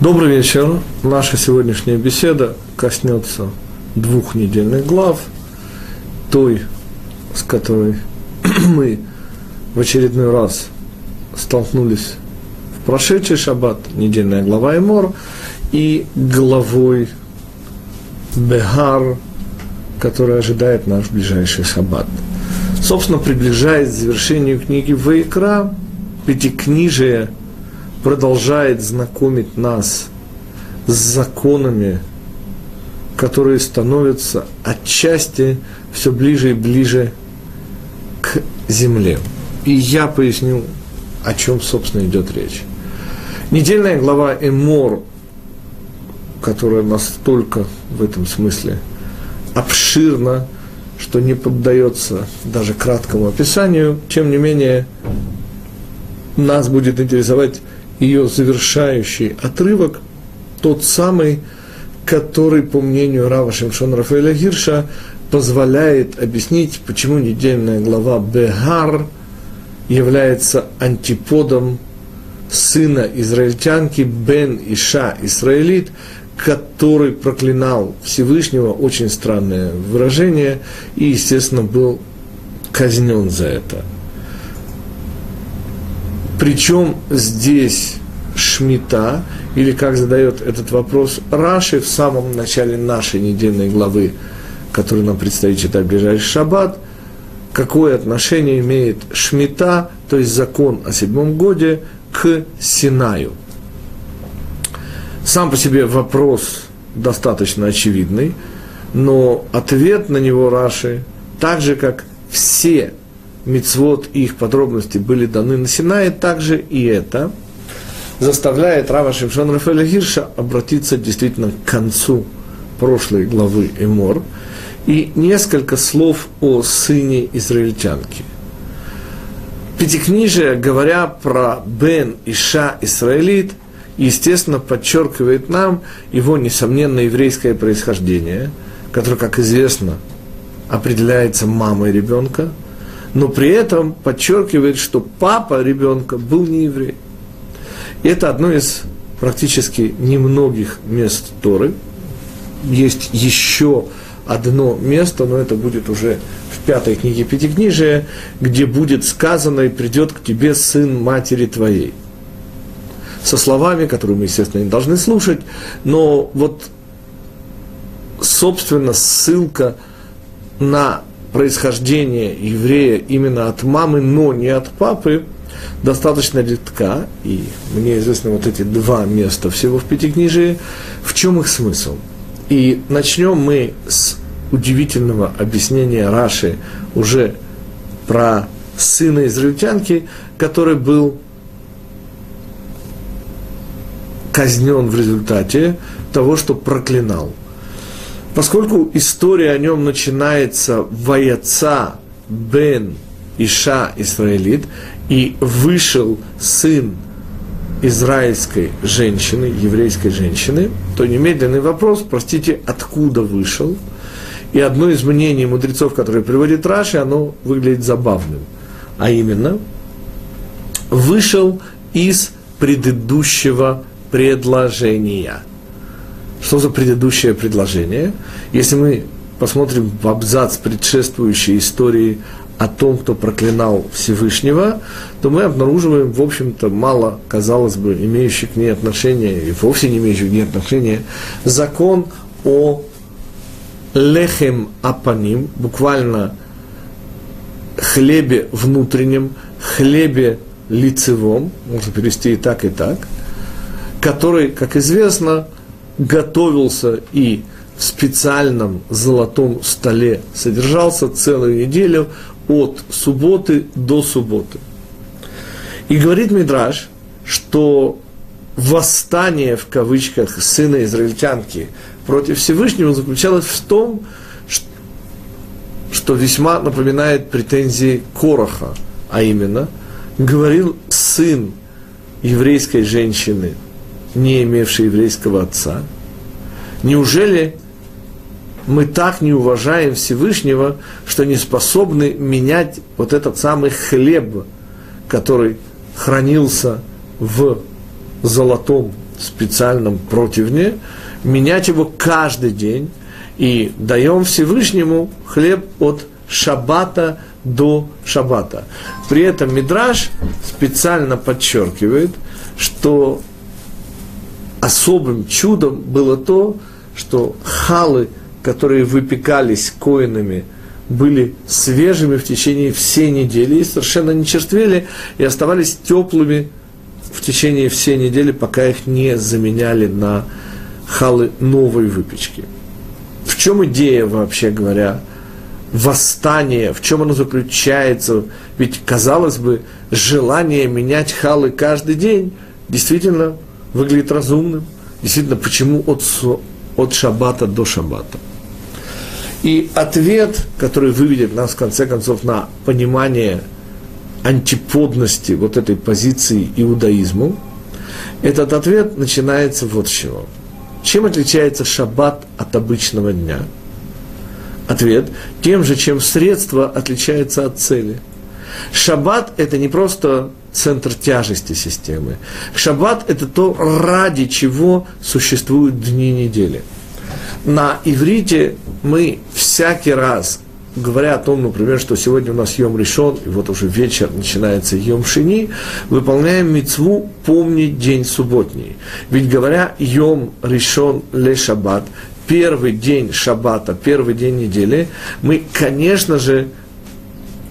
Добрый вечер. Наша сегодняшняя беседа коснется двух недельных глав, той, с которой мы в очередной раз столкнулись в прошедший шаббат, недельная глава Эмор, и главой Бехар, которая ожидает наш ближайший шаббат. Собственно, приближаясь к завершению книги Вайкра, пятикнижие – продолжает знакомить нас с законами, которые становятся отчасти все ближе и ближе к земле. И я поясню, о чем, собственно, идет речь. Недельная глава Эмор, которая настолько в этом смысле обширна, что не поддается даже краткому описанию, тем не менее, нас будет интересовать ее завершающий отрывок, тот самый, который, по мнению Рава Шимшона Рафаэля Гирша, позволяет объяснить, почему недельная глава Бегар является антиподом сына израильтянки Бен Иша Израилит, который проклинал Всевышнего, очень странное выражение, и, естественно, был казнен за это – причем здесь Шмита, или как задает этот вопрос Раши в самом начале нашей недельной главы, которую нам предстоит читать в ближайший шаббат, какое отношение имеет Шмита, то есть закон о седьмом годе, к Синаю. Сам по себе вопрос достаточно очевидный, но ответ на него Раши, так же как все мицвод и их подробности были даны на Синае, также и это заставляет Рава Шимшон Рафаэля Гирша обратиться действительно к концу прошлой главы Эмор. И несколько слов о сыне израильтянки. Пятикнижие, говоря про Бен Иша Израилит, естественно, подчеркивает нам его несомненно еврейское происхождение, которое, как известно, определяется мамой ребенка – но при этом подчеркивает, что папа ребенка был не еврей. И это одно из практически немногих мест Торы. Есть еще одно место, но это будет уже в пятой книге Пятикнижия, где будет сказано «И придет к тебе сын матери твоей». Со словами, которые мы, естественно, не должны слушать, но вот, собственно, ссылка на происхождение еврея именно от мамы, но не от папы, достаточно редка, и мне известны вот эти два места всего в Пятикнижии. В чем их смысл? И начнем мы с удивительного объяснения Раши уже про сына израильтянки, который был казнен в результате того, что проклинал – Поскольку история о нем начинается вояца Бен Иша Израилит, и вышел сын израильской женщины, еврейской женщины, то немедленный вопрос, простите, откуда вышел? И одно из мнений мудрецов, которое приводит Раши, оно выглядит забавным. А именно, вышел из предыдущего предложения – что за предыдущее предложение? Если мы посмотрим в абзац предшествующей истории о том, кто проклинал Всевышнего, то мы обнаруживаем, в общем-то, мало, казалось бы, имеющий к ней отношения, и вовсе не имеющий к ней отношения, закон о лехем апаним, буквально хлебе внутреннем, хлебе лицевом, можно перевести и так, и так, который, как известно, готовился и в специальном золотом столе содержался целую неделю от субботы до субботы. И говорит Мидраш, что восстание, в кавычках, сына израильтянки против Всевышнего заключалось в том, что весьма напоминает претензии Короха, а именно, говорил сын еврейской женщины не имевший еврейского отца? Неужели мы так не уважаем Всевышнего, что не способны менять вот этот самый хлеб, который хранился в золотом специальном противне, менять его каждый день, и даем Всевышнему хлеб от шаббата до шаббата. При этом Мидраш специально подчеркивает, что особым чудом было то, что халы, которые выпекались коинами, были свежими в течение всей недели и совершенно не черствели и оставались теплыми в течение всей недели, пока их не заменяли на халы новой выпечки. В чем идея, вообще говоря, восстания, в чем оно заключается? Ведь, казалось бы, желание менять халы каждый день действительно выглядит разумным. Действительно, почему от, от шаббата до шаббата? И ответ, который выведет нас, в конце концов, на понимание антиподности вот этой позиции иудаизму, этот ответ начинается вот с чего. Чем отличается шаббат от обычного дня? Ответ – тем же, чем средство отличается от цели. Шаббат – это не просто центр тяжести системы. Шаббат – это то, ради чего существуют дни недели. На иврите мы всякий раз, говоря о том, например, что сегодня у нас Йом решен, и вот уже вечер начинается Йом Шини, выполняем мецву помнить день субботний. Ведь говоря Йом решен ле шаббат, первый день шаббата, первый день недели, мы, конечно же,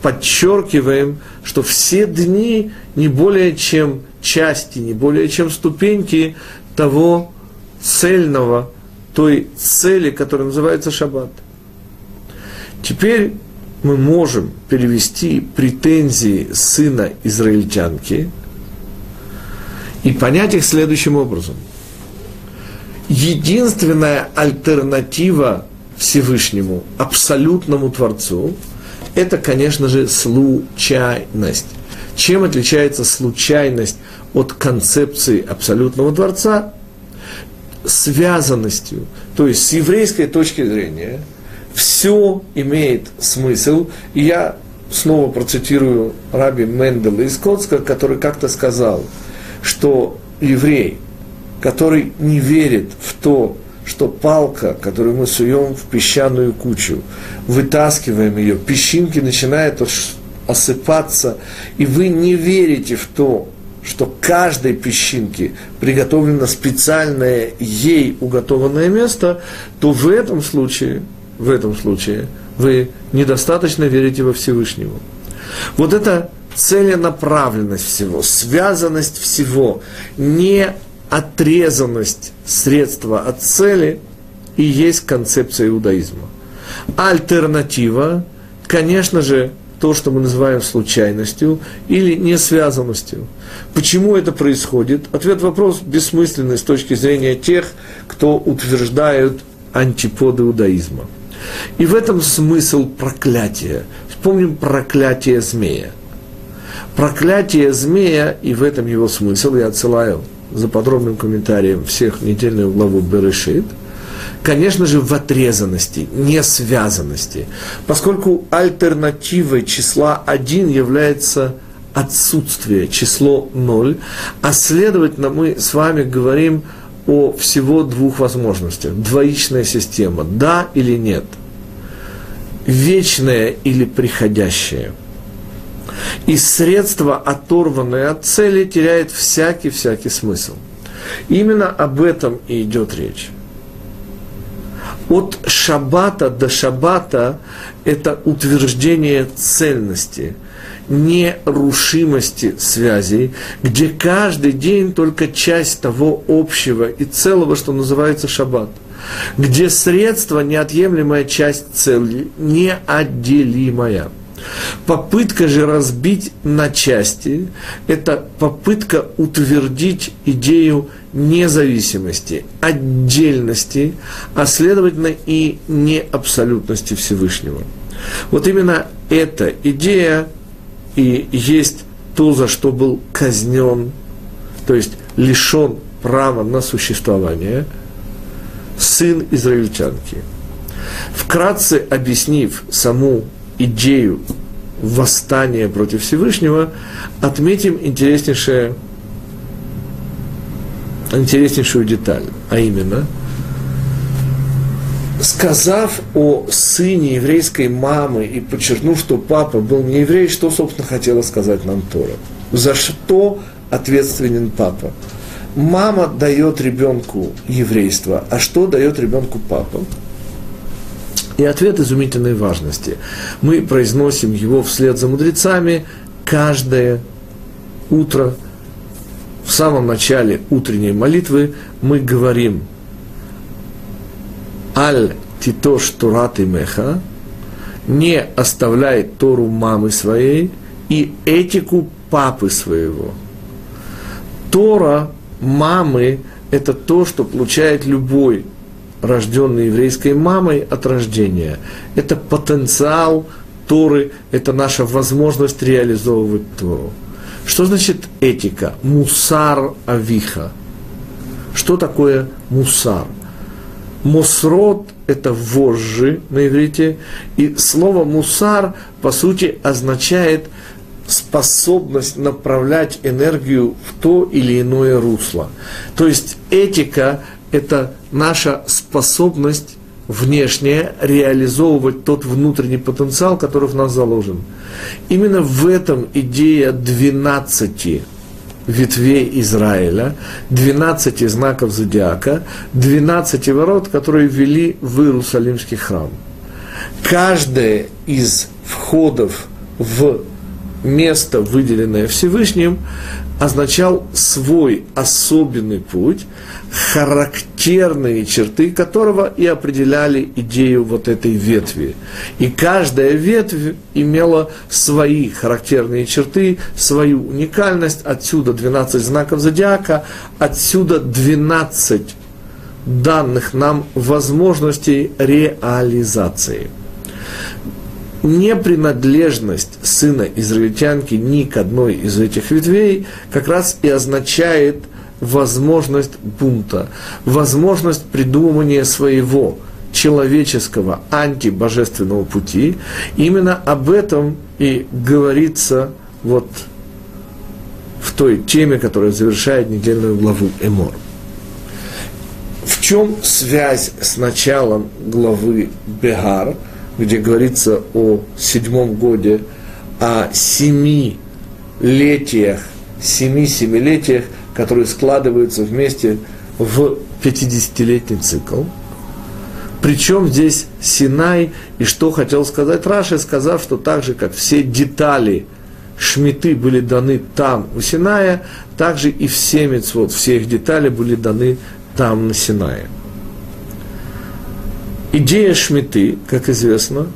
подчеркиваем, что все дни не более чем части, не более чем ступеньки того цельного, той цели, которая называется шаббат. Теперь мы можем перевести претензии сына израильтянки и понять их следующим образом. Единственная альтернатива Всевышнему, абсолютному Творцу – это, конечно же, случайность. Чем отличается случайность от концепции абсолютного Дворца? Связанностью. То есть с еврейской точки зрения все имеет смысл. И я снова процитирую раби Мендела из Коцка, который как-то сказал, что еврей, который не верит в то, что палка, которую мы суем в песчаную кучу, вытаскиваем ее, песчинки начинают осыпаться, и вы не верите в то, что каждой песчинке приготовлено специальное ей уготованное место, то в этом случае, в этом случае вы недостаточно верите во Всевышнего. Вот это целенаправленность всего, связанность всего, не отрезанность средства от цели и есть концепция иудаизма. Альтернатива, конечно же, то, что мы называем случайностью или несвязанностью. Почему это происходит? Ответ вопрос бессмысленный с точки зрения тех, кто утверждают антиподы иудаизма. И в этом смысл проклятия. Вспомним проклятие змея. Проклятие змея, и в этом его смысл, я отсылаю за подробным комментарием всех недельную главу Берешит, конечно же, в отрезанности, не связанности, поскольку альтернативой числа 1 является отсутствие, число 0, а следовательно мы с вами говорим о всего двух возможностях. Двоичная система, да или нет, вечное или приходящее – и средство, оторванное от цели, теряет всякий-всякий смысл. Именно об этом и идет речь. От шаббата до шаббата это утверждение цельности, нерушимости связей, где каждый день только часть того общего и целого, что называется шаббат, где средство – неотъемлемая часть цели, неотделимая – Попытка же разбить на части – это попытка утвердить идею независимости, отдельности, а следовательно и неабсолютности Всевышнего. Вот именно эта идея и есть то, за что был казнен, то есть лишен права на существование, сын израильтянки. Вкратце объяснив саму идею восстания против Всевышнего, отметим интереснейшее, интереснейшую деталь, а именно, сказав о сыне еврейской мамы и подчеркнув, что папа был не еврей, что, собственно, хотела сказать нам Тора? За что ответственен папа? Мама дает ребенку еврейство, а что дает ребенку папа? И ответ изумительной важности. Мы произносим его вслед за мудрецами каждое утро. В самом начале утренней молитвы мы говорим «Аль титош турат меха» не оставляй Тору мамы своей и этику папы своего. Тора мамы – это то, что получает любой рожденный еврейской мамой от рождения. Это потенциал Торы, это наша возможность реализовывать Тору. Что значит этика? Мусар авиха. Что такое мусар? Мусрод – это вожжи на иврите, и слово мусар, по сути, означает способность направлять энергию в то или иное русло. То есть этика это наша способность внешняя реализовывать тот внутренний потенциал, который в нас заложен. Именно в этом идея 12 ветвей Израиля, 12 знаков зодиака, 12 ворот, которые ввели в Иерусалимский храм. Каждое из входов в место, выделенное Всевышним, означал свой особенный путь, характерные черты которого и определяли идею вот этой ветви. И каждая ветвь имела свои характерные черты, свою уникальность. Отсюда 12 знаков зодиака, отсюда 12 данных нам возможностей реализации непринадлежность сына израильтянки ни к одной из этих ветвей как раз и означает возможность бунта, возможность придумывания своего человеческого антибожественного пути. Именно об этом и говорится вот в той теме, которая завершает недельную главу Эмор. В чем связь с началом главы Бегар – где говорится о седьмом годе, о семи летиях, семи семилетиях, которые складываются вместе в 50-летний цикл. Причем здесь Синай, и что хотел сказать Раши, сказав, что так же, как все детали шмиты были даны там, у Синая, также и все мецвод, все их детали были даны там, на Синае. Идея Шмиты, как известно,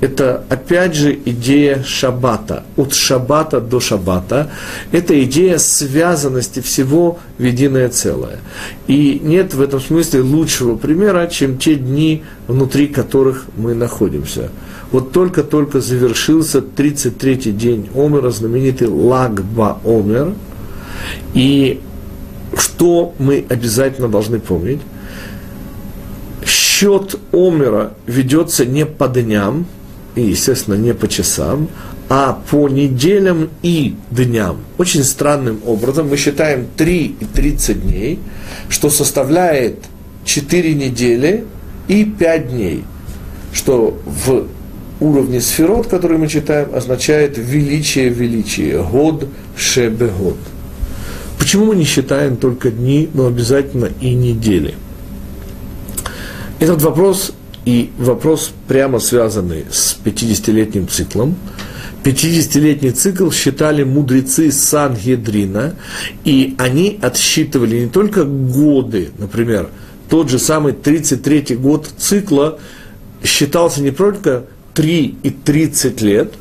это опять же идея шаббата, от шаббата до шаббата. Это идея связанности всего в единое целое. И нет в этом смысле лучшего примера, чем те дни, внутри которых мы находимся. Вот только-только завершился 33-й день Омера, знаменитый Лагба Омер. И что мы обязательно должны помнить? Счет Омера ведется не по дням, и, естественно, не по часам, а по неделям и дням. Очень странным образом мы считаем 3 и 30 дней, что составляет 4 недели и 5 дней, что в уровне сферот, который мы читаем, означает величие величие, год шебе год. Почему мы не считаем только дни, но обязательно и недели? Этот вопрос и вопрос прямо связанный с 50-летним циклом. 50-летний цикл считали мудрецы Сан-Гедрина, и они отсчитывали не только годы, например, тот же самый 33-й год цикла считался не только 3 и 30 лет,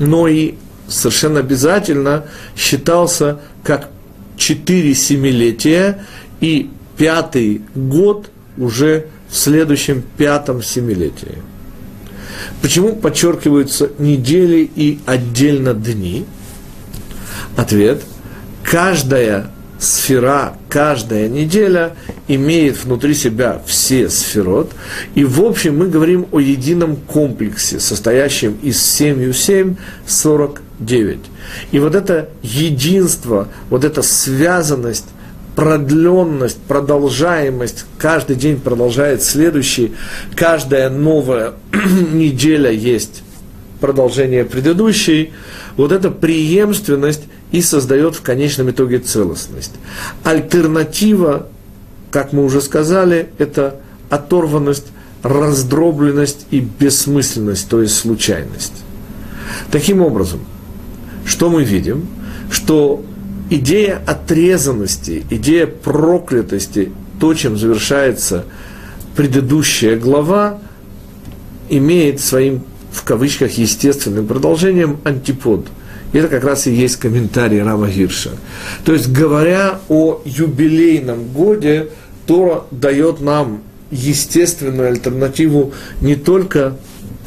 но и совершенно обязательно считался как 4 семилетия, и пятый год уже в следующем пятом семилетии. Почему подчеркиваются недели и отдельно дни? Ответ. Каждая сфера, каждая неделя имеет внутри себя все сферот. И в общем мы говорим о едином комплексе, состоящем из 7 7, 49. И вот это единство, вот эта связанность продленность, продолжаемость, каждый день продолжает следующий, каждая новая неделя есть продолжение предыдущей, вот эта преемственность и создает в конечном итоге целостность. Альтернатива, как мы уже сказали, это оторванность, раздробленность и бессмысленность, то есть случайность. Таким образом, что мы видим? Что идея отрезанности, идея проклятости, то, чем завершается предыдущая глава, имеет своим, в кавычках, естественным продолжением антипод. И это как раз и есть комментарий Рава Гирша. То есть, говоря о юбилейном годе, Тора дает нам естественную альтернативу не только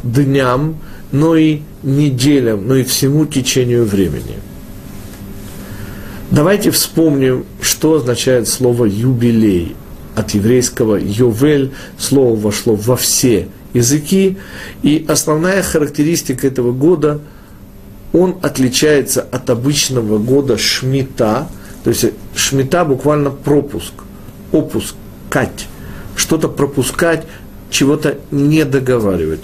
дням, но и неделям, но и всему течению времени. Давайте вспомним, что означает слово «юбилей». От еврейского «йовель» слово вошло во все языки, и основная характеристика этого года – он отличается от обычного года шмита, то есть шмита буквально пропуск, опускать, что-то пропускать, чего-то не договаривать.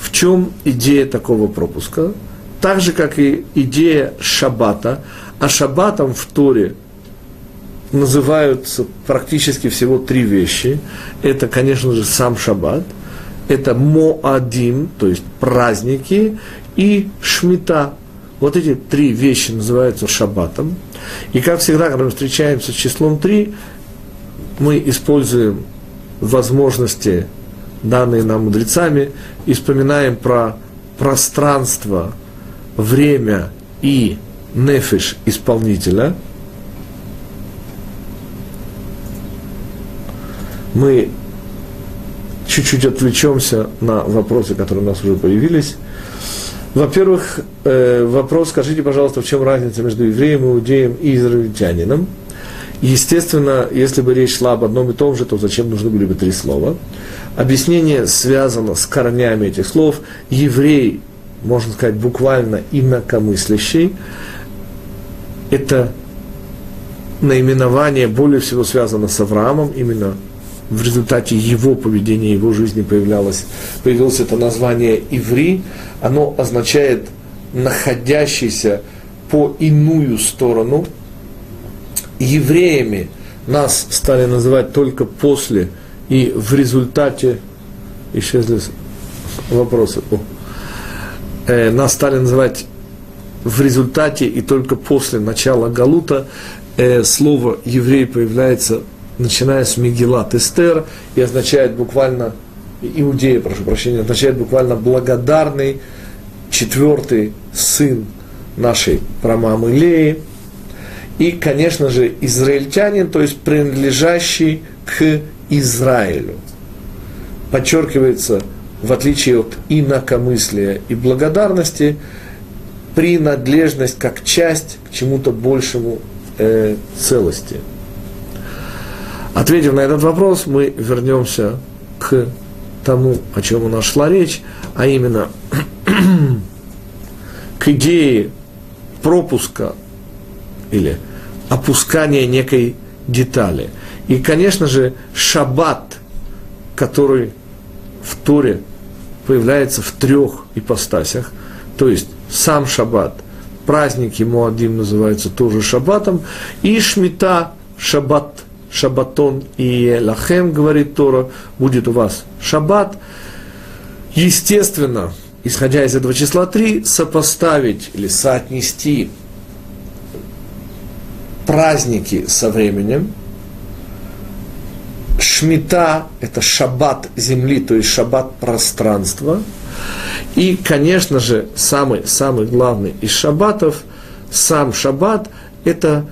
В чем идея такого пропуска? Так же, как и идея шаббата, а шаббатом в Торе называются практически всего три вещи. Это, конечно же, сам шаббат, это моадим, то есть праздники, и шмита. Вот эти три вещи называются шаббатом. И как всегда, когда мы встречаемся с числом три, мы используем возможности, данные нам мудрецами, и вспоминаем про пространство, время и нефиш исполнителя, мы чуть-чуть отвлечемся на вопросы, которые у нас уже появились. Во-первых, э, вопрос, скажите, пожалуйста, в чем разница между евреем, иудеем и израильтянином? Естественно, если бы речь шла об одном и том же, то зачем нужны были бы три слова? Объяснение связано с корнями этих слов. Еврей, можно сказать, буквально инакомыслящий. Это наименование более всего связано с Авраамом, именно в результате его поведения, его жизни появлялось, появилось это название «иври», оно означает «находящийся по иную сторону». Евреями нас стали называть только после и в результате, исчезли вопросы, О. Э, нас стали называть в результате и только после начала Галута э, слово еврей появляется начиная с Мегилат Эстер, и означает буквально, иудея, прошу прощения, означает буквально благодарный четвертый сын нашей прамамы Леи, и, конечно же, израильтянин, то есть принадлежащий к Израилю. Подчеркивается, в отличие от инакомыслия и благодарности, принадлежность как часть к чему-то большему э, целости – Ответив на этот вопрос, мы вернемся к тому, о чем у нас шла речь, а именно к идее пропуска или опускания некой детали. И, конечно же, шаббат, который в Торе появляется в трех ипостасях, то есть сам шаббат, праздники Муадим называются тоже шаббатом, и шмита, шаббат шабатон и лахем, говорит Тора, будет у вас шаббат. Естественно, исходя из этого числа 3, сопоставить или соотнести праздники со временем. Шмита – это шаббат земли, то есть шаббат пространства. И, конечно же, самый, самый главный из шаббатов, сам шаббат – это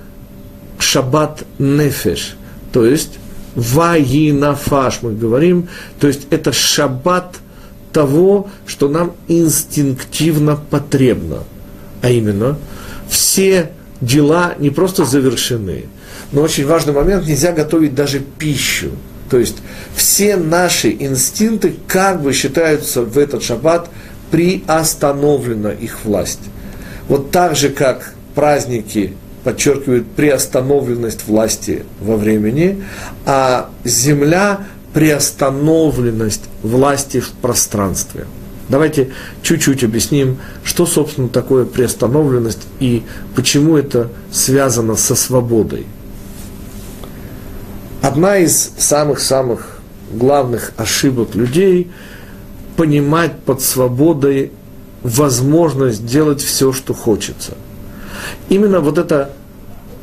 шаббат нефеш – то есть ваинафаш мы говорим, то есть это шаббат того, что нам инстинктивно потребно. А именно, все дела не просто завершены, но очень важный момент, нельзя готовить даже пищу. То есть все наши инстинкты как бы считаются в этот шаббат приостановлена их власть. Вот так же, как праздники подчеркивает приостановленность власти во времени, а земля – приостановленность власти в пространстве. Давайте чуть-чуть объясним, что, собственно, такое приостановленность и почему это связано со свободой. Одна из самых-самых главных ошибок людей – понимать под свободой возможность делать все, что хочется. Именно вот эта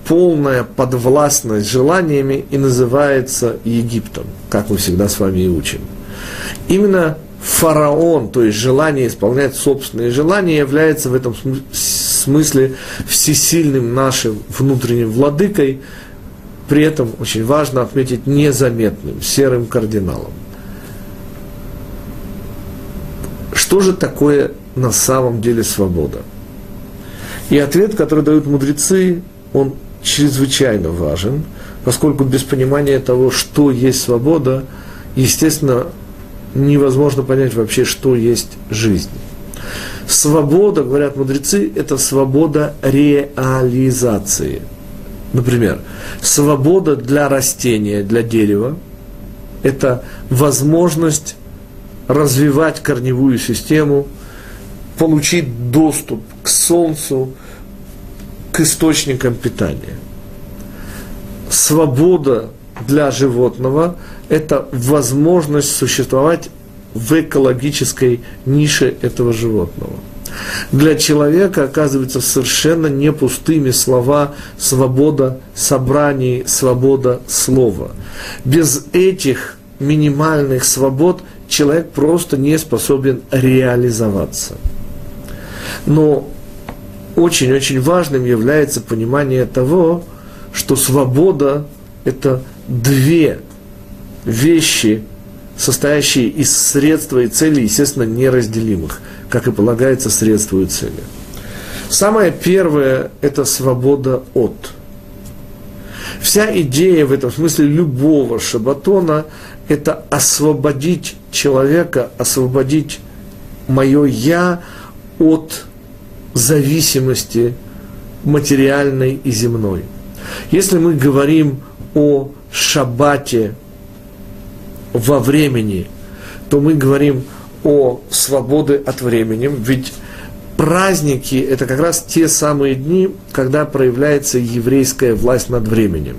полная подвластность желаниями и называется Египтом, как мы всегда с вами и учим. Именно фараон, то есть желание исполнять собственные желания, является в этом смысле всесильным нашим внутренним владыкой, при этом очень важно отметить незаметным, серым кардиналом. Что же такое на самом деле свобода? И ответ, который дают мудрецы, он чрезвычайно важен, поскольку без понимания того, что есть свобода, естественно, невозможно понять вообще, что есть жизнь. Свобода, говорят мудрецы, это свобода реализации. Например, свобода для растения, для дерева – это возможность развивать корневую систему, получить доступ к солнцу, к источникам питания. Свобода для животного – это возможность существовать в экологической нише этого животного. Для человека оказываются совершенно не пустыми слова «свобода собраний», «свобода слова». Без этих минимальных свобод человек просто не способен реализоваться. Но очень-очень важным является понимание того, что свобода – это две вещи, состоящие из средства и цели, естественно, неразделимых, как и полагается средству и цели. Самое первое – это свобода от. Вся идея в этом смысле любого шабатона – это освободить человека, освободить мое «я» от зависимости материальной и земной. Если мы говорим о шаббате во времени, то мы говорим о свободе от времени, ведь праздники – это как раз те самые дни, когда проявляется еврейская власть над временем.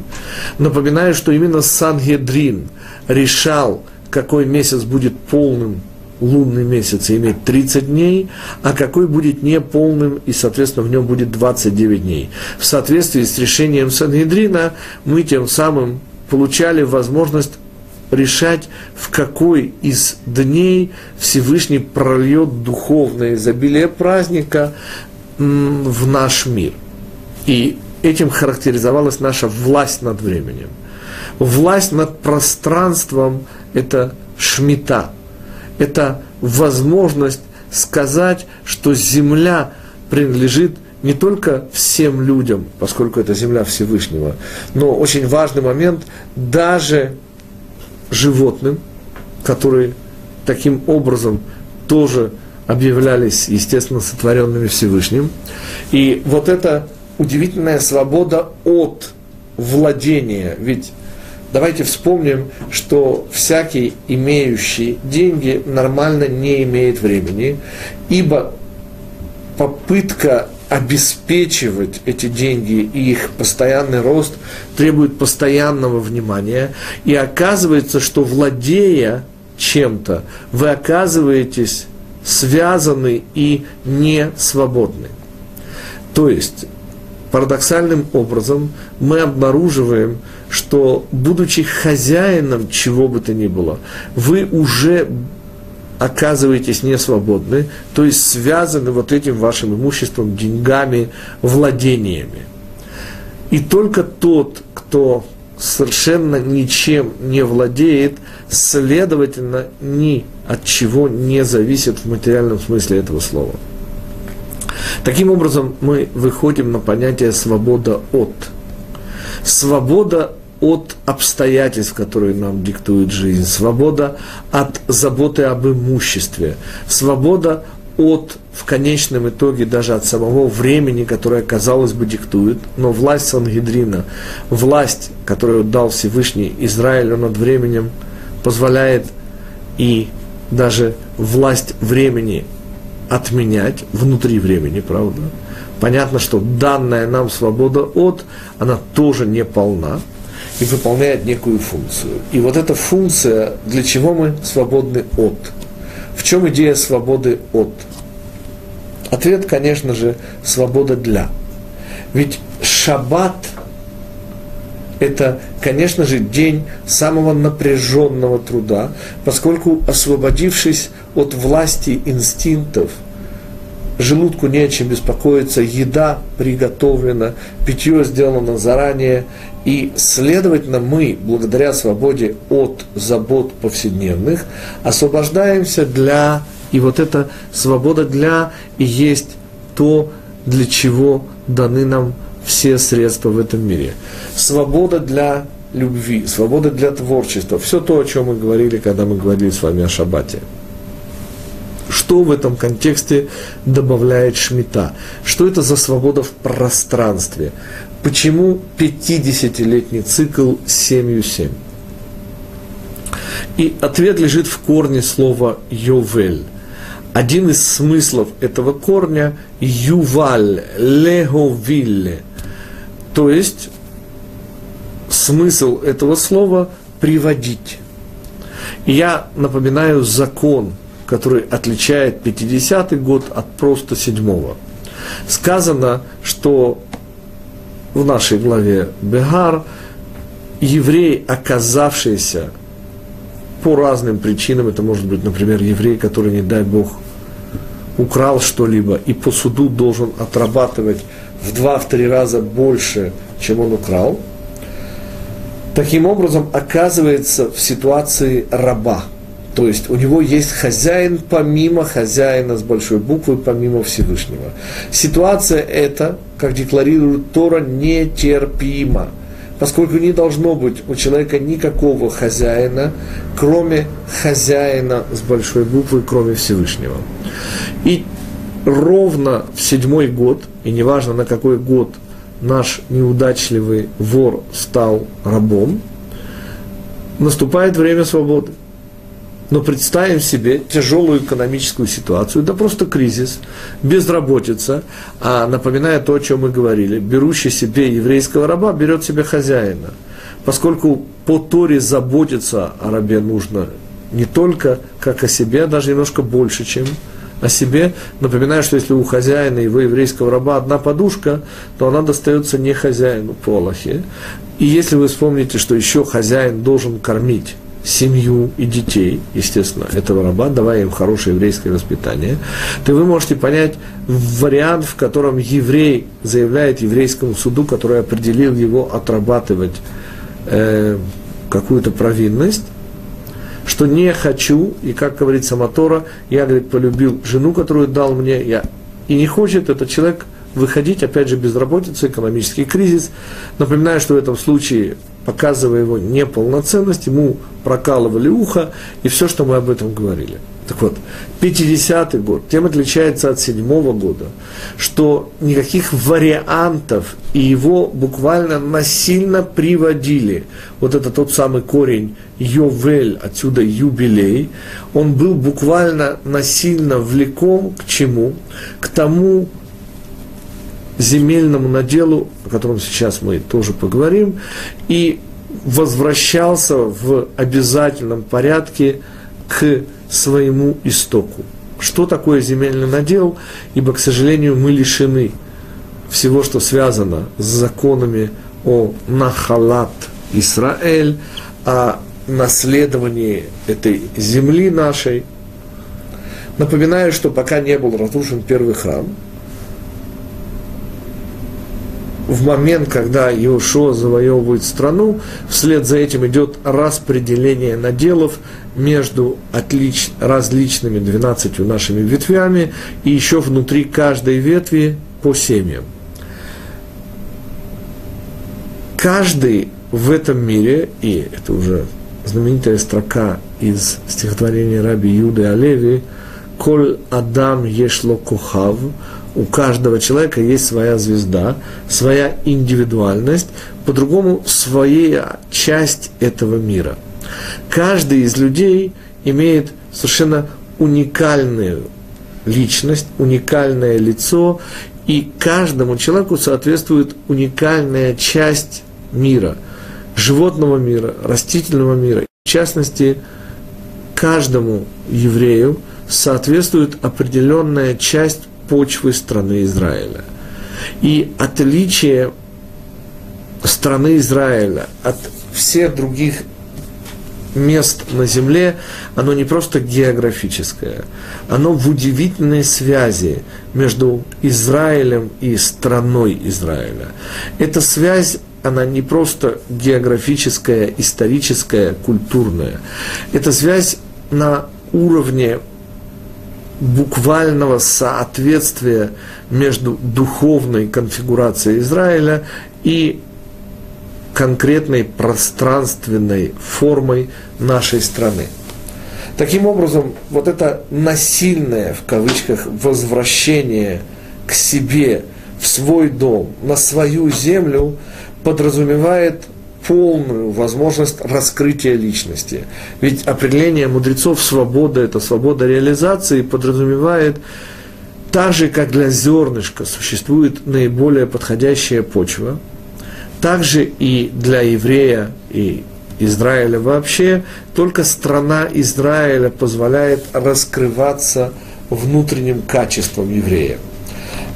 Напоминаю, что именно Сангедрин решал, какой месяц будет полным лунный месяц и имеет 30 дней, а какой будет неполным, и, соответственно, в нем будет 29 дней. В соответствии с решением Сангедрина мы тем самым получали возможность решать, в какой из дней Всевышний прольет духовное изобилие праздника в наш мир. И этим характеризовалась наша власть над временем. Власть над пространством – это шмита, это возможность сказать, что земля принадлежит не только всем людям, поскольку это земля Всевышнего, но очень важный момент, даже животным, которые таким образом тоже объявлялись, естественно, сотворенными Всевышним. И вот эта удивительная свобода от владения, ведь давайте вспомним, что всякий имеющий деньги нормально не имеет времени, ибо попытка обеспечивать эти деньги и их постоянный рост требует постоянного внимания. И оказывается, что владея чем-то, вы оказываетесь связаны и не свободны. То есть, парадоксальным образом мы обнаруживаем, что, будучи хозяином чего бы то ни было, вы уже оказываетесь не свободны, то есть связаны вот этим вашим имуществом, деньгами, владениями. И только тот, кто совершенно ничем не владеет, следовательно, ни от чего не зависит в материальном смысле этого слова. Таким образом, мы выходим на понятие свобода от. Свобода от обстоятельств, которые нам диктует жизнь, свобода от заботы об имуществе, свобода от, в конечном итоге, даже от самого времени, которое, казалось бы, диктует, но власть Сангидрина, власть, которую дал Всевышний Израилю над временем, позволяет и даже власть времени отменять внутри времени, правда? Понятно, что данная нам свобода от, она тоже не полна и выполняет некую функцию. И вот эта функция, для чего мы свободны от? В чем идея свободы от? Ответ, конечно же, свобода для. Ведь шаббат – это, конечно же, день самого напряженного труда, поскольку, освободившись от власти инстинктов – желудку не о чем беспокоиться, еда приготовлена, питье сделано заранее, и, следовательно, мы, благодаря свободе от забот повседневных, освобождаемся для, и вот эта свобода для и есть то, для чего даны нам все средства в этом мире. Свобода для любви, свобода для творчества, все то, о чем мы говорили, когда мы говорили с вами о шаббате что в этом контексте добавляет Шмита? Что это за свобода в пространстве? Почему 50-летний цикл семью семь? И ответ лежит в корне слова «йовель». Один из смыслов этого корня – «юваль», «леговилле». То есть, смысл этого слова – «приводить». Я напоминаю закон – который отличает 50-й год от просто седьмого. Сказано, что в нашей главе Бегар еврей, оказавшийся по разным причинам, это может быть, например, еврей, который, не дай Бог, украл что-либо и по суду должен отрабатывать в два-три раза больше, чем он украл, таким образом оказывается в ситуации раба – то есть у него есть хозяин помимо хозяина с большой буквы, помимо Всевышнего. Ситуация эта, как декларирует Тора, нетерпима, поскольку не должно быть у человека никакого хозяина, кроме хозяина с большой буквы, кроме Всевышнего. И ровно в седьмой год, и неважно на какой год наш неудачливый вор стал рабом, наступает время свободы. Но представим себе тяжелую экономическую ситуацию, да просто кризис, безработица, а напоминая то, о чем мы говорили, берущий себе еврейского раба берет себе хозяина. Поскольку по Торе заботиться о рабе нужно не только как о себе, а даже немножко больше, чем о себе. Напоминаю, что если у хозяина его еврейского раба одна подушка, то она достается не хозяину по. И если вы вспомните, что еще хозяин должен кормить семью и детей, естественно, этого раба, давая им хорошее еврейское воспитание, то вы можете понять вариант, в котором еврей заявляет еврейскому суду, который определил его отрабатывать э, какую-то провинность, что не хочу, и как говорит Самотора, я, говорит, полюбил жену, которую дал мне, я, и не хочет этот человек выходить, опять же, безработица, экономический кризис. Напоминаю, что в этом случае показывая его неполноценность, ему прокалывали ухо, и все, что мы об этом говорили. Так вот, 50-й год тем отличается от 7 года, что никаких вариантов, и его буквально насильно приводили. Вот это тот самый корень Йовель, отсюда юбилей, он был буквально насильно влеком к чему? К тому земельному наделу, о котором сейчас мы тоже поговорим, и возвращался в обязательном порядке к своему истоку. Что такое земельный надел? Ибо, к сожалению, мы лишены всего, что связано с законами о Нахалат Исраэль, о наследовании этой земли нашей. Напоминаю, что пока не был разрушен первый храм, в момент, когда Иошуа завоевывает страну, вслед за этим идет распределение наделов между отлич, различными 12 нашими ветвями и еще внутри каждой ветви по семьям. Каждый в этом мире, и это уже знаменитая строка из стихотворения Раби Юды Олеви, Коль Адам ешло кухав, у каждого человека есть своя звезда, своя индивидуальность, по-другому своя часть этого мира. Каждый из людей имеет совершенно уникальную личность, уникальное лицо, и каждому человеку соответствует уникальная часть мира, животного мира, растительного мира. В частности, каждому еврею соответствует определенная часть почвы страны Израиля. И отличие страны Израиля от всех других мест на земле, оно не просто географическое, оно в удивительной связи между Израилем и страной Израиля. Эта связь, она не просто географическая, историческая, культурная. Это связь на уровне буквального соответствия между духовной конфигурацией Израиля и конкретной пространственной формой нашей страны. Таким образом, вот это насильное, в кавычках, возвращение к себе, в свой дом, на свою землю, подразумевает полную возможность раскрытия личности. Ведь определение мудрецов свобода – это свобода реализации, подразумевает, так же, как для зернышка существует наиболее подходящая почва, также и для еврея и Израиля вообще, только страна Израиля позволяет раскрываться внутренним качеством еврея.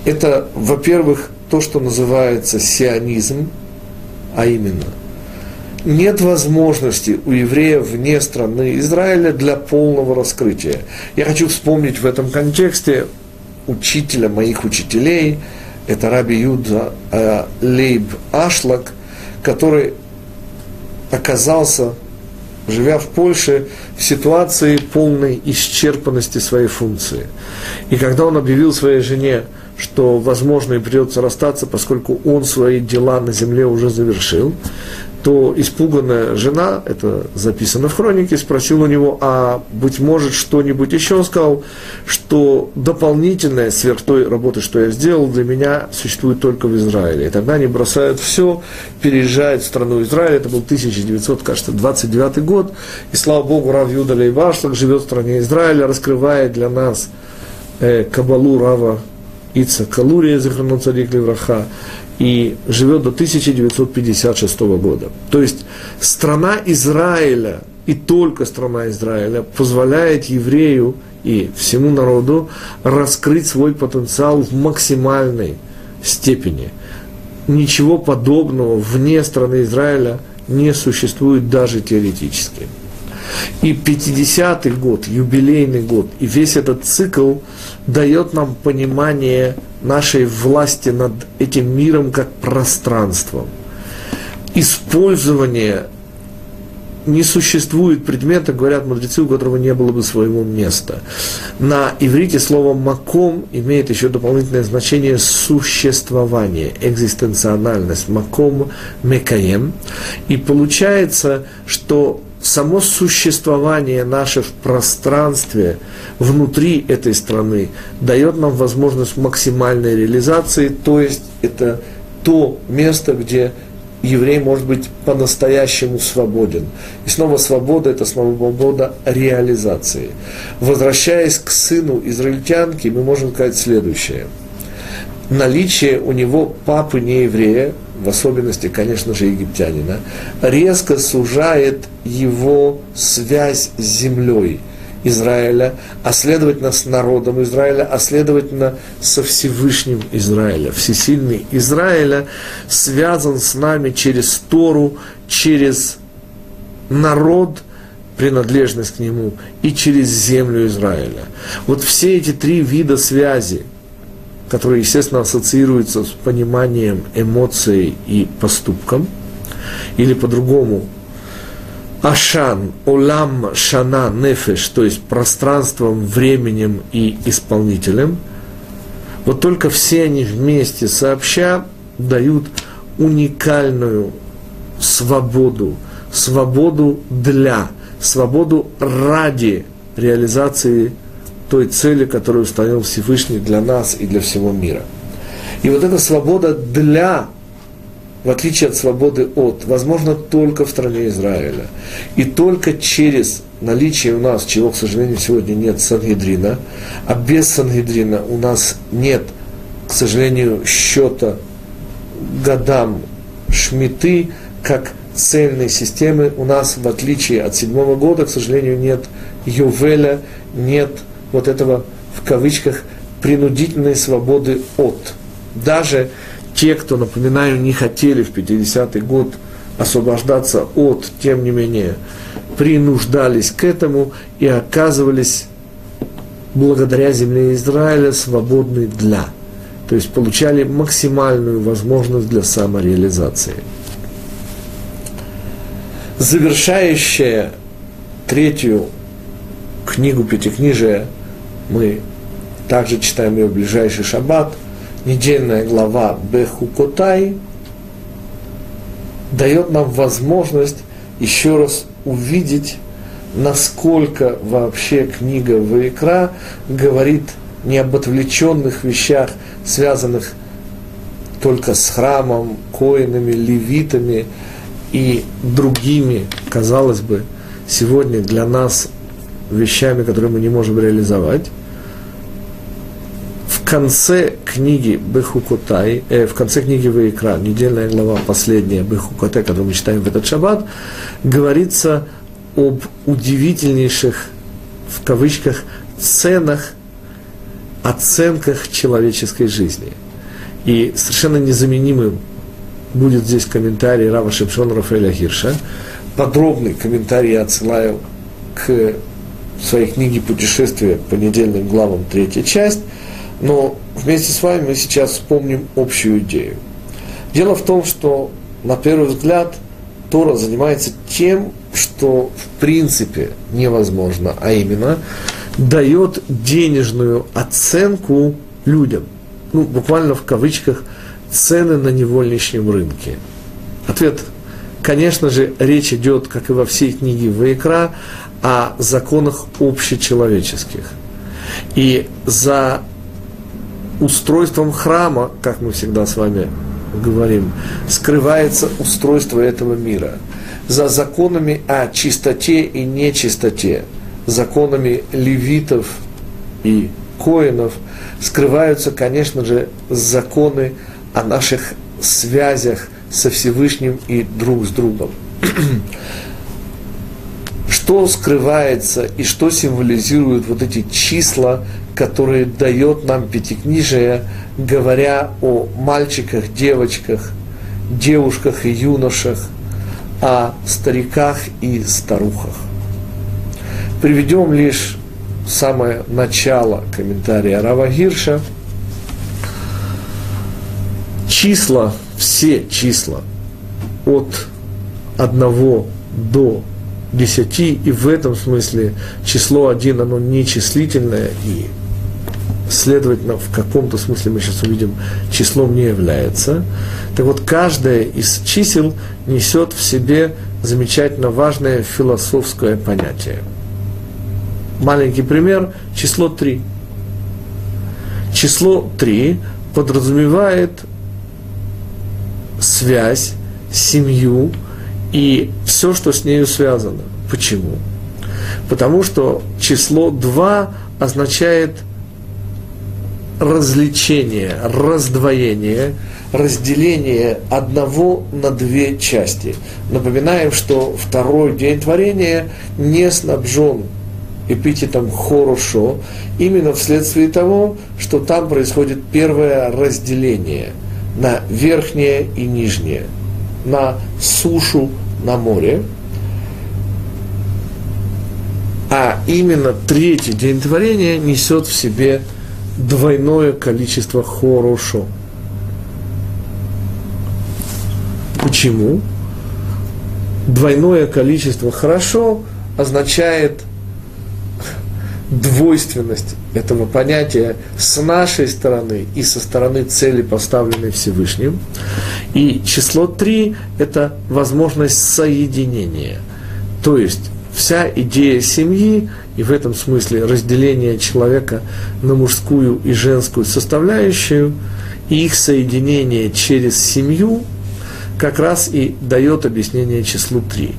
Это, во-первых, то, что называется сионизм, а именно – нет возможности у евреев вне страны Израиля для полного раскрытия. Я хочу вспомнить в этом контексте учителя моих учителей, это Раби Юда э, Лейб Ашлак, который оказался, живя в Польше, в ситуации полной исчерпанности своей функции. И когда он объявил своей жене, что, возможно, и придется расстаться, поскольку он свои дела на земле уже завершил, то испуганная жена, это записано в хронике, спросила у него, а быть может что-нибудь еще? Он сказал, что дополнительная сверх той работы, что я сделал, для меня существует только в Израиле. И тогда они бросают все, переезжают в страну Израиля, это был 1929 год, и слава Богу, Рав Юда Лейвашлак живет в стране Израиля, раскрывает для нас э, Кабалу Рава Ица Калурия, Захранун Цадик Левраха, и живет до 1956 года. То есть страна Израиля, и только страна Израиля, позволяет еврею и всему народу раскрыть свой потенциал в максимальной степени. Ничего подобного вне страны Израиля не существует даже теоретически. И 50-й год, юбилейный год, и весь этот цикл дает нам понимание нашей власти над этим миром как пространством. Использование не существует предмета, говорят мудрецы, у которого не было бы своего места. На иврите слово «маком» имеет еще дополнительное значение существование, экзистенциональность, «маком» – «мекаем». И получается, что само существование наше в пространстве внутри этой страны дает нам возможность максимальной реализации, то есть это то место, где еврей может быть по-настоящему свободен. И снова свобода – это свобода реализации. Возвращаясь к сыну израильтянки, мы можем сказать следующее. Наличие у него папы не еврея, в особенности, конечно же, египтянина, резко сужает его связь с землей Израиля, а следовательно с народом Израиля, а следовательно со Всевышним Израиля. Всесильный Израиля связан с нами через Тору, через народ, принадлежность к нему, и через землю Израиля. Вот все эти три вида связи – который, естественно, ассоциируется с пониманием эмоций и поступком, или по-другому, Ашан, Олам, Шана, Нефеш, то есть пространством, временем и исполнителем, вот только все они вместе сообща дают уникальную свободу, свободу для, свободу ради реализации той цели, которую установил Всевышний для нас и для всего мира. И вот эта свобода для, в отличие от свободы от, возможно только в стране Израиля. И только через наличие у нас, чего, к сожалению, сегодня нет, Сангедрина, а без Сангедрина у нас нет, к сожалению, счета годам шмиты, как цельной системы. У нас, в отличие от седьмого года, к сожалению, нет Ювеля, нет вот этого, в кавычках, принудительной свободы от. Даже те, кто, напоминаю, не хотели в 50-й год освобождаться от, тем не менее, принуждались к этому и оказывались благодаря земле Израиля свободны для. То есть получали максимальную возможность для самореализации. Завершающая третью книгу Пятикнижия мы также читаем ее в ближайший шаббат, недельная глава Бехукотай, дает нам возможность еще раз увидеть, насколько вообще книга Ваикра говорит не об отвлеченных вещах, связанных только с храмом, коинами, левитами и другими, казалось бы, сегодня для нас вещами, которые мы не можем реализовать. В конце книги Бехукотай, э, в конце книги Ваикра, недельная глава, последняя Бехукотай, которую мы читаем в этот шаббат, говорится об удивительнейших, в кавычках, ценах, оценках человеческой жизни. И совершенно незаменимым будет здесь комментарий Рава Шепшона Рафаэля Хирша. Подробный комментарий я отсылаю к в своей книге «Путешествие по недельным главам» третья часть, но вместе с вами мы сейчас вспомним общую идею. Дело в том, что на первый взгляд Тора занимается тем, что в принципе невозможно, а именно дает денежную оценку людям. Ну, буквально в кавычках цены на невольничном рынке. Ответ, конечно же, речь идет, как и во всей книге Ваикра, о законах общечеловеческих. И за устройством храма, как мы всегда с вами говорим, скрывается устройство этого мира. За законами о чистоте и нечистоте, законами левитов и коинов скрываются, конечно же, законы о наших связях со Всевышним и друг с другом что скрывается и что символизируют вот эти числа, которые дает нам Пятикнижие, говоря о мальчиках, девочках, девушках и юношах, о стариках и старухах. Приведем лишь самое начало комментария Рава Гирша. Числа, все числа от одного до десяти, и в этом смысле число один, оно не числительное, и, следовательно, в каком-то смысле мы сейчас увидим, числом не является. Так вот, каждое из чисел несет в себе замечательно важное философское понятие. Маленький пример – число три. Число три подразумевает связь, семью, и все, что с нею связано. Почему? Потому что число 2 означает развлечение, раздвоение, разделение одного на две части. Напоминаем, что второй день творения не снабжен эпитетом «хорошо», именно вследствие того, что там происходит первое разделение на верхнее и нижнее, на сушу на море, а именно третий день творения несет в себе двойное количество хорошо. Почему? Двойное количество хорошо означает двойственность этого понятия с нашей стороны и со стороны цели, поставленной Всевышним. И число 3 – это возможность соединения. То есть вся идея семьи и в этом смысле разделение человека на мужскую и женскую составляющую и их соединение через семью как раз и дает объяснение числу 3.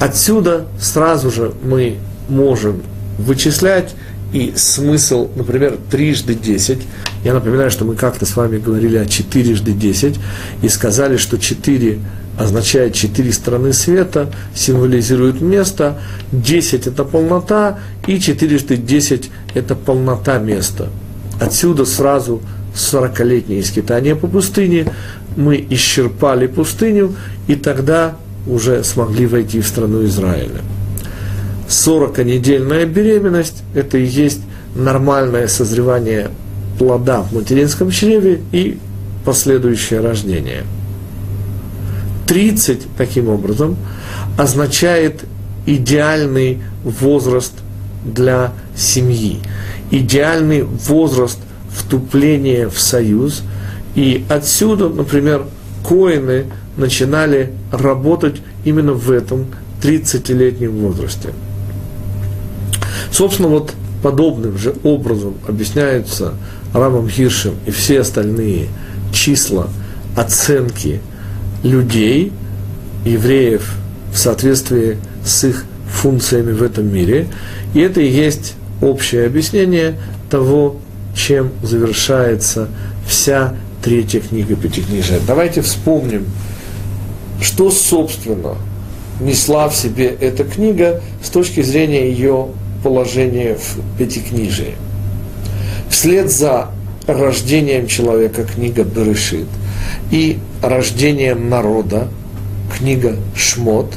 Отсюда сразу же мы можем вычислять и смысл, например, трижды десять. Я напоминаю, что мы как-то с вами говорили о четырежды десять и сказали, что четыре означает четыре стороны света, символизирует место, десять это полнота, и четырежды десять это полнота места. Отсюда сразу сорокалетнее скитание по пустыне, мы исчерпали пустыню, и тогда уже смогли войти в страну Израиля. 40-недельная беременность – это и есть нормальное созревание плода в материнском чреве и последующее рождение. 30, таким образом, означает идеальный возраст для семьи, идеальный возраст вступления в союз. И отсюда, например, коины начинали работать именно в этом 30-летнем возрасте. Собственно, вот подобным же образом объясняются Рамом Хиршем и все остальные числа оценки людей, евреев, в соответствии с их функциями в этом мире. И это и есть общее объяснение того, чем завершается вся третья книга Пятикнижия. Давайте вспомним, что, собственно, несла в себе эта книга с точки зрения ее положение в Пятикнижии. Вслед за рождением человека книга Берешит и рождением народа книга Шмот,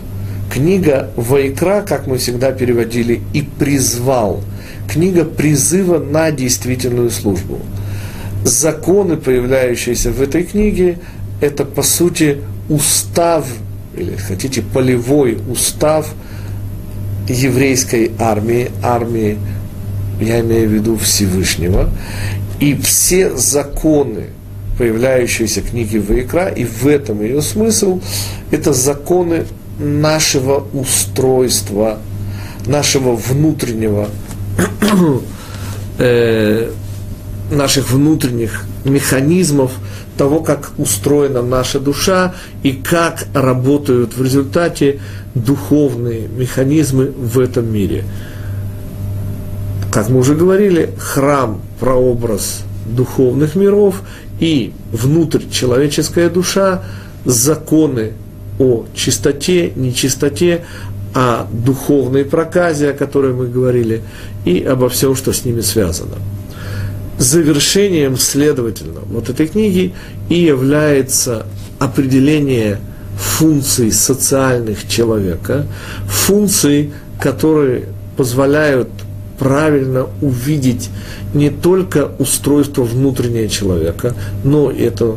книга Вайкра, как мы всегда переводили, и призвал, книга призыва на действительную службу. Законы, появляющиеся в этой книге, это по сути устав, или хотите, полевой устав – еврейской армии, армии, я имею в виду Всевышнего, и все законы, появляющиеся в книге Ваикра, и в этом ее смысл, это законы нашего устройства, нашего внутреннего, э, наших внутренних механизмов, того, как устроена наша душа и как работают в результате духовные механизмы в этом мире. Как мы уже говорили, храм – прообраз духовных миров, и внутрь человеческая душа – законы о чистоте, нечистоте, о духовной проказе, о которой мы говорили, и обо всем, что с ними связано. Завершением, следовательно, вот этой книги и является определение – функций социальных человека, функций, которые позволяют правильно увидеть не только устройство внутреннего человека, но это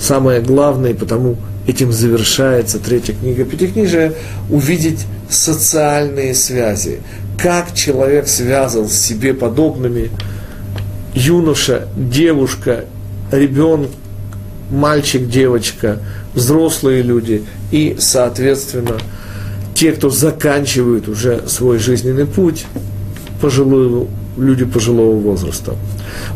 самое главное, и потому этим завершается третья книга Пятикнижия, увидеть социальные связи, как человек связан с себе подобными, юноша, девушка, ребенок, мальчик, девочка, взрослые люди и, соответственно, те, кто заканчивают уже свой жизненный путь, пожилые, люди пожилого возраста.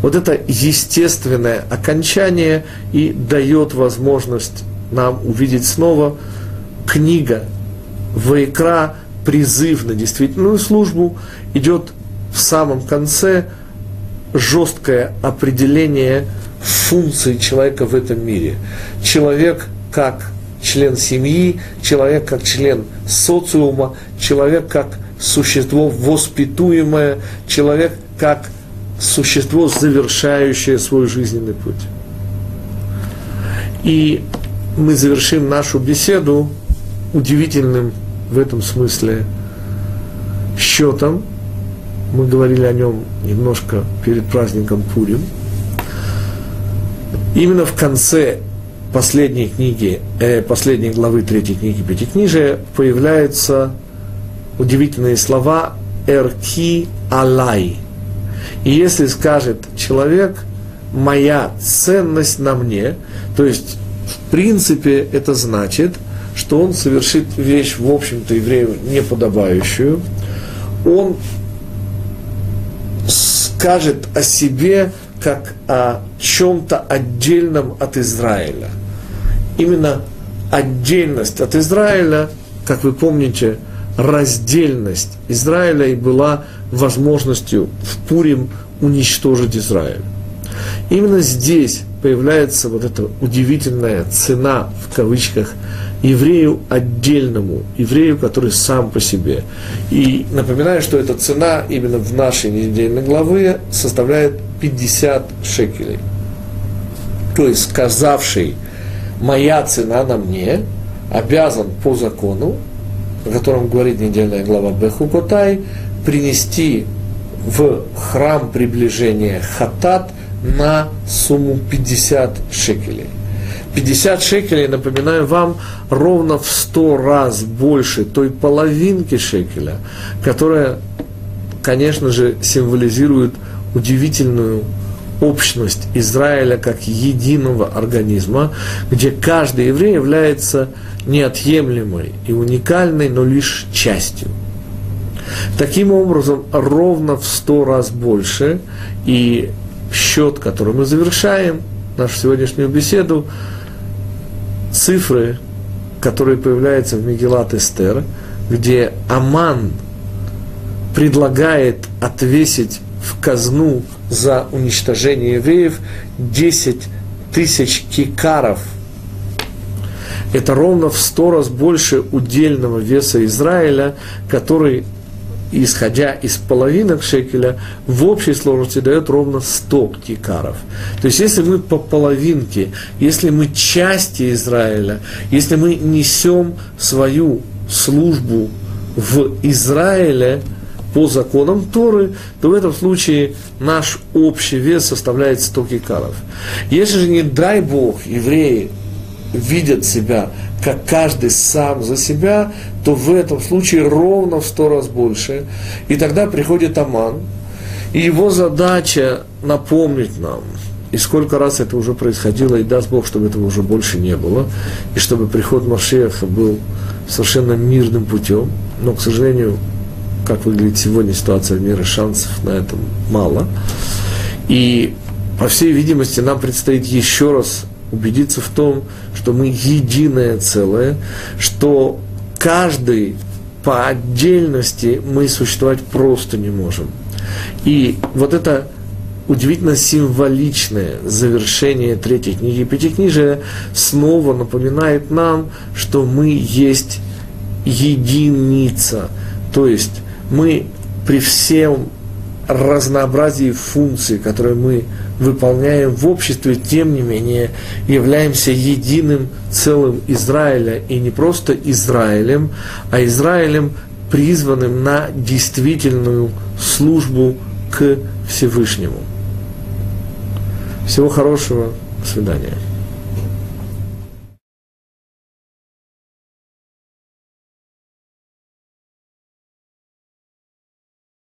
Вот это естественное окончание и дает возможность нам увидеть снова книга Вайкра, призыв на действительную службу, идет в самом конце жесткое определение функции человека в этом мире. Человек как член семьи, человек как член социума, человек как существо воспитуемое, человек как существо, завершающее свой жизненный путь. И мы завершим нашу беседу удивительным в этом смысле счетом. Мы говорили о нем немножко перед праздником Пурим. Именно в конце последней книги, э, последней главы третьей книги Пятикнижия появляются удивительные слова «эрки алай». И если скажет человек «моя ценность на мне», то есть в принципе это значит, что он совершит вещь, в общем-то, еврею неподобающую, он скажет о себе как о чем-то отдельном от Израиля. Именно отдельность от Израиля, как вы помните, раздельность Израиля и была возможностью в Пурим уничтожить Израиль. Именно здесь появляется вот эта удивительная цена, в кавычках, еврею отдельному, еврею, который сам по себе. И напоминаю, что эта цена именно в нашей недельной главе составляет 50 шекелей. То есть сказавший «моя цена на мне» обязан по закону, о котором говорит недельная глава Бехукотай, принести в храм приближения хатат на сумму 50 шекелей. 50 шекелей, напоминаю вам, ровно в 100 раз больше той половинки шекеля, которая, конечно же, символизирует удивительную общность Израиля как единого организма, где каждый еврей является неотъемлемой и уникальной, но лишь частью. Таким образом, ровно в сто раз больше, и счет, который мы завершаем, нашу сегодняшнюю беседу, цифры, которые появляются в Мегелат Эстер, где Аман предлагает отвесить в казну за уничтожение евреев 10 тысяч кикаров. Это ровно в сто раз больше удельного веса Израиля, который исходя из половинок шекеля, в общей сложности дает ровно 100 кикаров. То есть, если мы по половинке, если мы части Израиля, если мы несем свою службу в Израиле по законам Торы, то в этом случае наш общий вес составляет 100 кикаров. Если же, не дай Бог, евреи видят себя как каждый сам за себя, то в этом случае ровно в сто раз больше. И тогда приходит Аман, и его задача напомнить нам, и сколько раз это уже происходило, и даст Бог, чтобы этого уже больше не было, и чтобы приход Машеха был совершенно мирным путем. Но, к сожалению, как выглядит сегодня ситуация в мире, шансов на это мало. И, по всей видимости, нам предстоит еще раз убедиться в том, что мы единое целое, что каждый по отдельности мы существовать просто не можем. И вот это удивительно символичное завершение третьей книги Пятикнижия снова напоминает нам, что мы есть единица. То есть мы при всем разнообразии функций, которые мы выполняем в обществе, тем не менее являемся единым целым Израиля, и не просто Израилем, а Израилем, призванным на действительную службу к Всевышнему. Всего хорошего, до свидания.